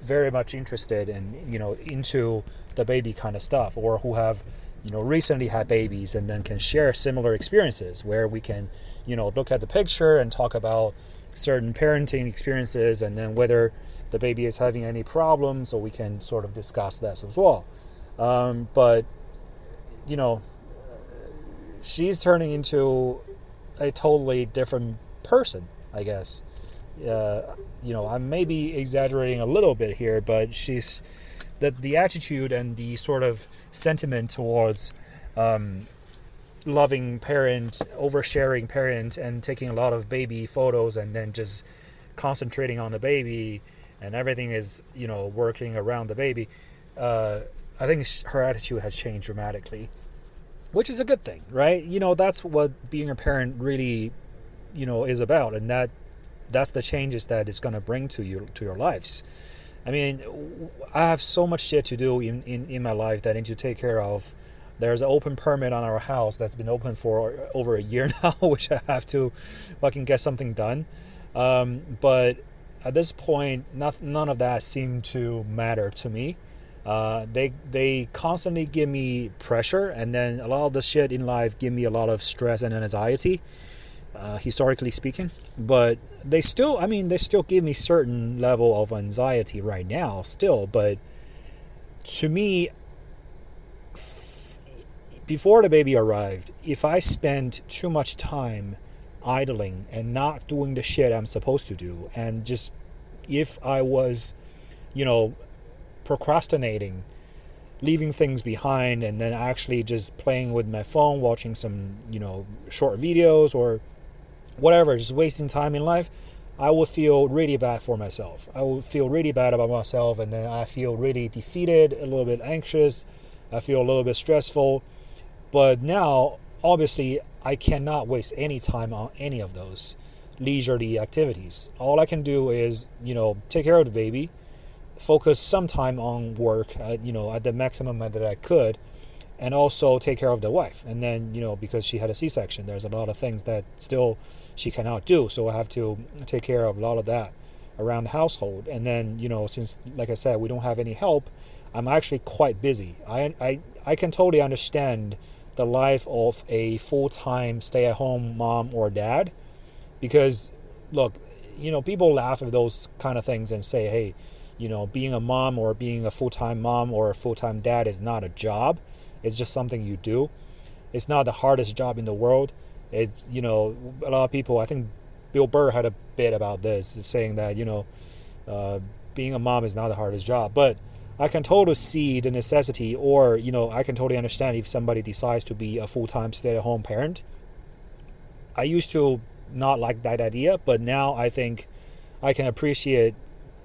Speaker 1: very much interested in, you know, into the baby kind of stuff, or who have, you know, recently had babies and then can share similar experiences where we can, you know, look at the picture and talk about certain parenting experiences and then whether the baby is having any problems, so we can sort of discuss this as well. Um, but you know, she's turning into a totally different person, I guess. Uh, you know, I may be exaggerating a little bit here, but she's that the attitude and the sort of sentiment towards um, loving parent, oversharing parent, and taking a lot of baby photos and then just concentrating on the baby and everything is you know working around the baby uh, i think her attitude has changed dramatically which is a good thing right? You know that's what being a parent really you know is about and that that's the changes that it's going to bring to you to your lives. I mean i have so much shit to do in, in, in my life that i need to take care of. There's an open permit on our house that's been open for over a year now which i have to fucking get something done. Um, but at this point, not, none of that seemed to matter to me. Uh, they they constantly give me pressure, and then a lot of the shit in life give me a lot of stress and anxiety, uh, historically speaking. But they still, I mean, they still give me certain level of anxiety right now, still. But to me, f- before the baby arrived, if I spent too much time idling and not doing the shit I'm supposed to do. And just if I was, you know, procrastinating, leaving things behind, and then actually just playing with my phone, watching some, you know, short videos or whatever, just wasting time in life, I would feel really bad for myself. I would feel really bad about myself, and then I feel really defeated, a little bit anxious. I feel a little bit stressful. But now, obviously, I cannot waste any time on any of those leisurely activities. All I can do is, you know, take care of the baby, focus some time on work, at, you know, at the maximum that I could, and also take care of the wife. And then, you know, because she had a C-section, there's a lot of things that still she cannot do. So I have to take care of a lot of that around the household. And then, you know, since, like I said, we don't have any help, I'm actually quite busy. I, I, I can totally understand the life of a full time stay at home mom or dad. Because, look, you know, people laugh at those kind of things and say, hey, you know, being a mom or being a full time mom or a full time dad is not a job, it's just something you do. It's not the hardest job in the world. It's, you know, a lot of people, I think Bill Burr had a bit about this, saying that, you know, uh, being a mom is not the hardest job. But I can totally see the necessity, or you know, I can totally understand if somebody decides to be a full time stay at home parent. I used to not like that idea, but now I think I can appreciate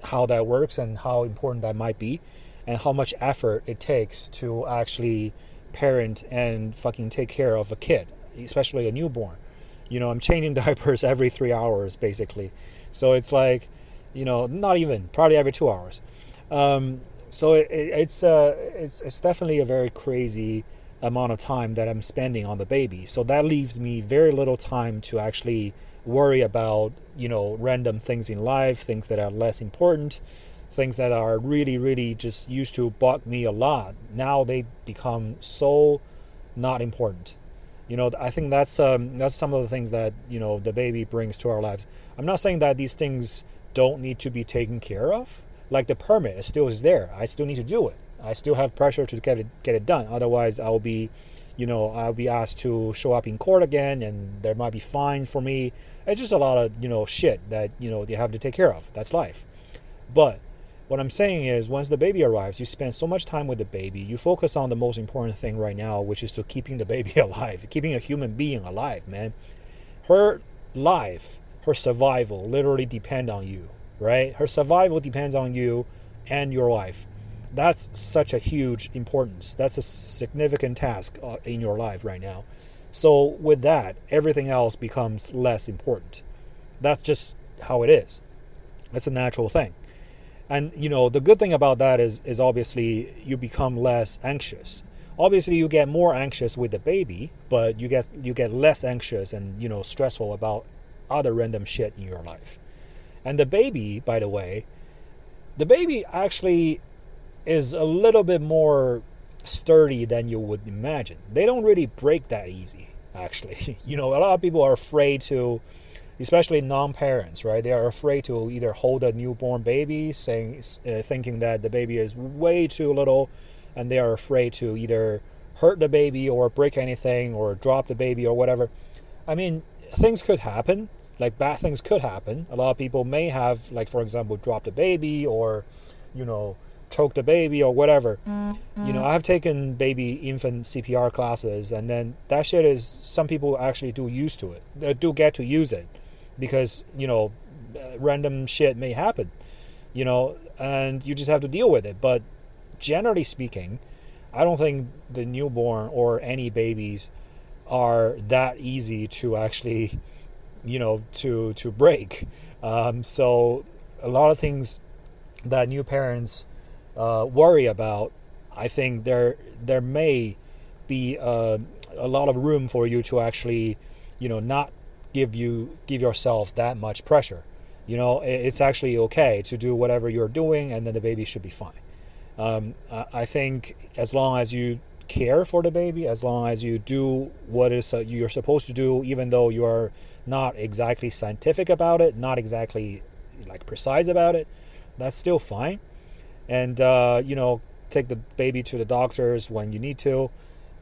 Speaker 1: how that works and how important that might be, and how much effort it takes to actually parent and fucking take care of a kid, especially a newborn. You know, I'm changing diapers every three hours basically, so it's like, you know, not even probably every two hours. Um, so it, it, it's uh it's it's definitely a very crazy amount of time that I'm spending on the baby. So that leaves me very little time to actually worry about, you know, random things in life, things that are less important, things that are really, really just used to bug me a lot. Now they become so not important. You know, I think that's um, that's some of the things that you know the baby brings to our lives. I'm not saying that these things don't need to be taken care of. Like the permit is still is there. I still need to do it. I still have pressure to get it get it done. Otherwise, I'll be, you know, I'll be asked to show up in court again, and there might be fines for me. It's just a lot of you know shit that you know you have to take care of. That's life. But what I'm saying is, once the baby arrives, you spend so much time with the baby. You focus on the most important thing right now, which is to keeping the baby alive, keeping a human being alive, man. Her life, her survival, literally depend on you, right? Her survival depends on you and your life that's such a huge importance. That's a significant task uh, in your life right now. So with that, everything else becomes less important. That's just how it is. That's a natural thing. And you know, the good thing about that is is obviously you become less anxious. Obviously you get more anxious with the baby, but you get you get less anxious and you know stressful about other random shit in your life. And the baby, by the way, the baby actually is a little bit more sturdy than you would imagine. They don't really break that easy, actually. you know, a lot of people are afraid to, especially non-parents, right? They are afraid to either hold a newborn baby, saying, uh, thinking that the baby is way too little, and they are afraid to either hurt the baby or break anything or drop the baby or whatever. I mean, things could happen. Like bad things could happen. A lot of people may have, like for example, dropped a baby or, you know, choke a baby or whatever. Mm-hmm. You know, I've taken baby infant CPR classes, and then that shit is some people actually do use to it, they do get to use it because you know, random shit may happen, you know, and you just have to deal with it. But generally speaking, I don't think the newborn or any babies are that easy to actually, you know, to to break. Um, so a lot of things that new parents uh, worry about, I think there there may be uh, a lot of room for you to actually, you know, not give you give yourself that much pressure. You know, it's actually okay to do whatever you're doing, and then the baby should be fine. Um, I think as long as you care for the baby, as long as you do what is uh, you're supposed to do, even though you are not exactly scientific about it, not exactly like precise about it, that's still fine and uh, you know take the baby to the doctors when you need to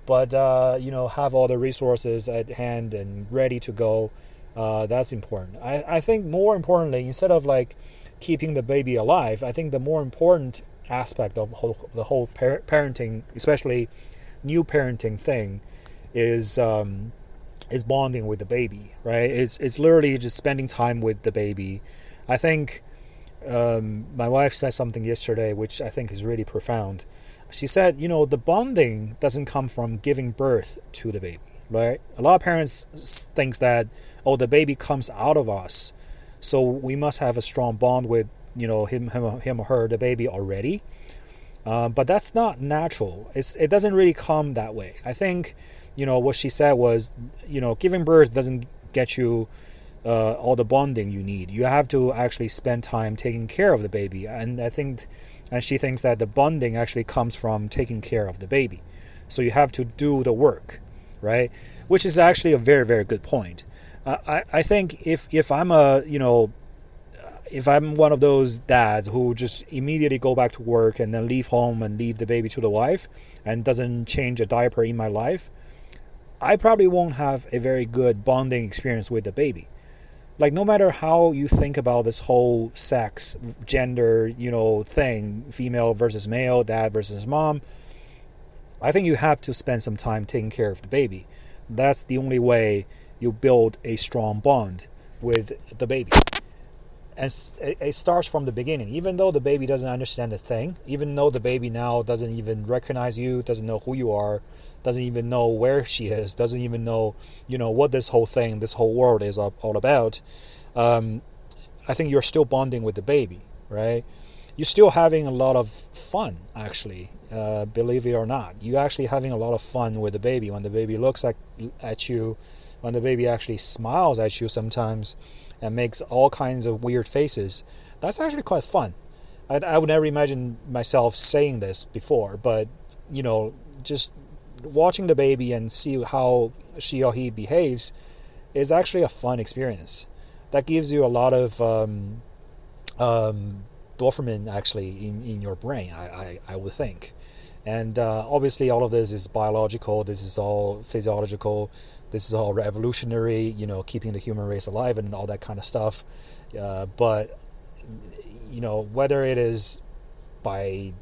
Speaker 1: but uh, you know have all the resources at hand and ready to go uh, that's important. I, I think more importantly instead of like keeping the baby alive i think the more important aspect of whole, the whole par- parenting especially new parenting thing is um, is bonding with the baby right? It's, it's literally just spending time with the baby. I think um, my wife said something yesterday which I think is really profound. She said, you know, the bonding doesn't come from giving birth to the baby, right? A lot of parents thinks that oh, the baby comes out of us, so we must have a strong bond with you know him, him, him or her, the baby already. Um, but that's not natural. It's, it doesn't really come that way. I think, you know, what she said was, you know, giving birth doesn't get you uh, all the bonding you need. You have to actually spend time taking care of the baby, and I think, and she thinks that the bonding actually comes from taking care of the baby. So you have to do the work, right? Which is actually a very very good point. Uh, I I think if if I'm a you know if I'm one of those dads who just immediately go back to work and then leave home and leave the baby to the wife and doesn't change a diaper in my life, I probably won't have a very good bonding experience with the baby like no matter how you think about this whole sex gender you know thing female versus male dad versus mom i think you have to spend some time taking care of the baby. That's the only way you build a strong bond with the baby and it starts from the beginning. Even though the baby doesn't understand a thing even though the baby now doesn't even recognize you doesn't know who you are doesn't even know where she is doesn't even know you know what this whole thing this whole world is all about um, i think you're still bonding with the baby right? You're still having a lot of fun actually uh, believe it or not. You're actually having a lot of fun with the baby. When the baby looks at, at you when the baby actually smiles at you sometimes and makes all kinds of weird faces that's actually quite fun. I, I would never imagine myself saying this before but you know just watching the baby and see how she or he behaves is actually a fun experience. That gives you a lot of um, um, dopamine actually in, in your brain, I, I, I would think. And uh, obviously, all of this is biological, this is all physiological, this is all revolutionary, you know, keeping the human race alive and all that kind of stuff. Uh, but, you know, whether it is by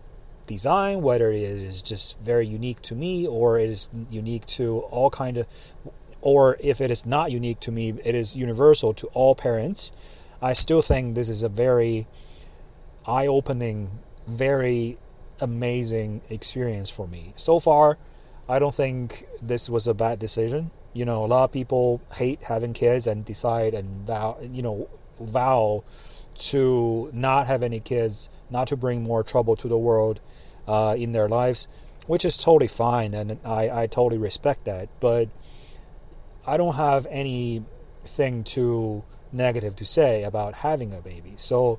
Speaker 1: design, whether it is just very unique to me or it is unique to all kind of, or if it is not unique to me, it is universal to all parents. I still think this is a very eye opening, very amazing experience for me. So far, I don't think this was a bad decision. You know, a lot of people hate having kids and decide and vow, you know, vow to not have any kids, not to bring more trouble to the world uh, in their lives, which is totally fine, and I, I totally respect that. But I don't have anything too negative to say about having a baby. So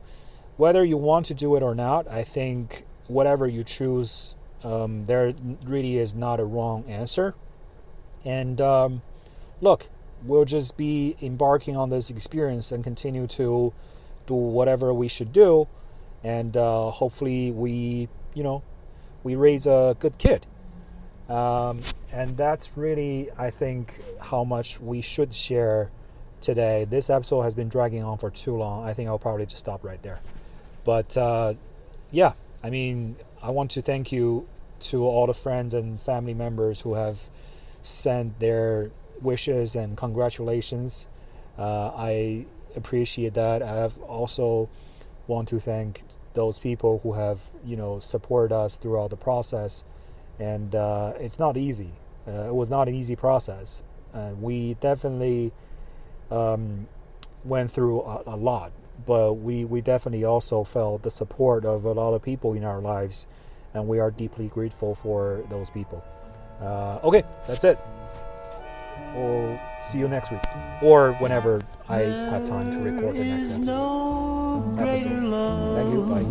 Speaker 1: whether you want to do it or not, I think whatever you choose, um, there really is not a wrong answer. And um, look, we'll just be embarking on this experience and continue to do whatever we should do, and uh, hopefully we, you know, we raise a good kid. Um, and that's really, I think, how much we should share today. This episode has been dragging on for too long. I think I'll probably just stop right there. But uh, yeah, I mean, I want to thank you to all the friends and family members who have sent their wishes and congratulations. Uh, I appreciate that. I have also want to thank those people who have you know supported us throughout the process, and uh, it's not easy. Uh, it was not an easy process. we definitely um, went through a, a lot but we, we definitely also felt the support of a lot of people in our lives, and we are deeply grateful for those people. Uh, okay, that's it. We'll see you next week, or whenever I have time to record the next episode. episode. Thank you. Bye.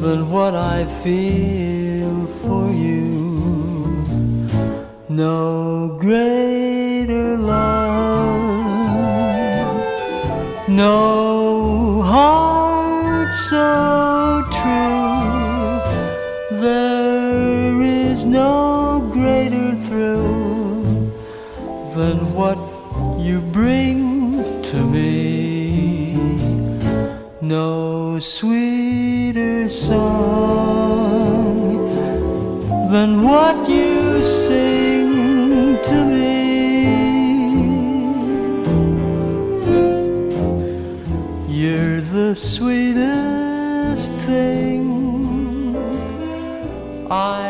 Speaker 1: Than what I feel for you, no greater love, no heart so what you bring to me. No sweeter song than what you sing to me. You're the sweetest thing I.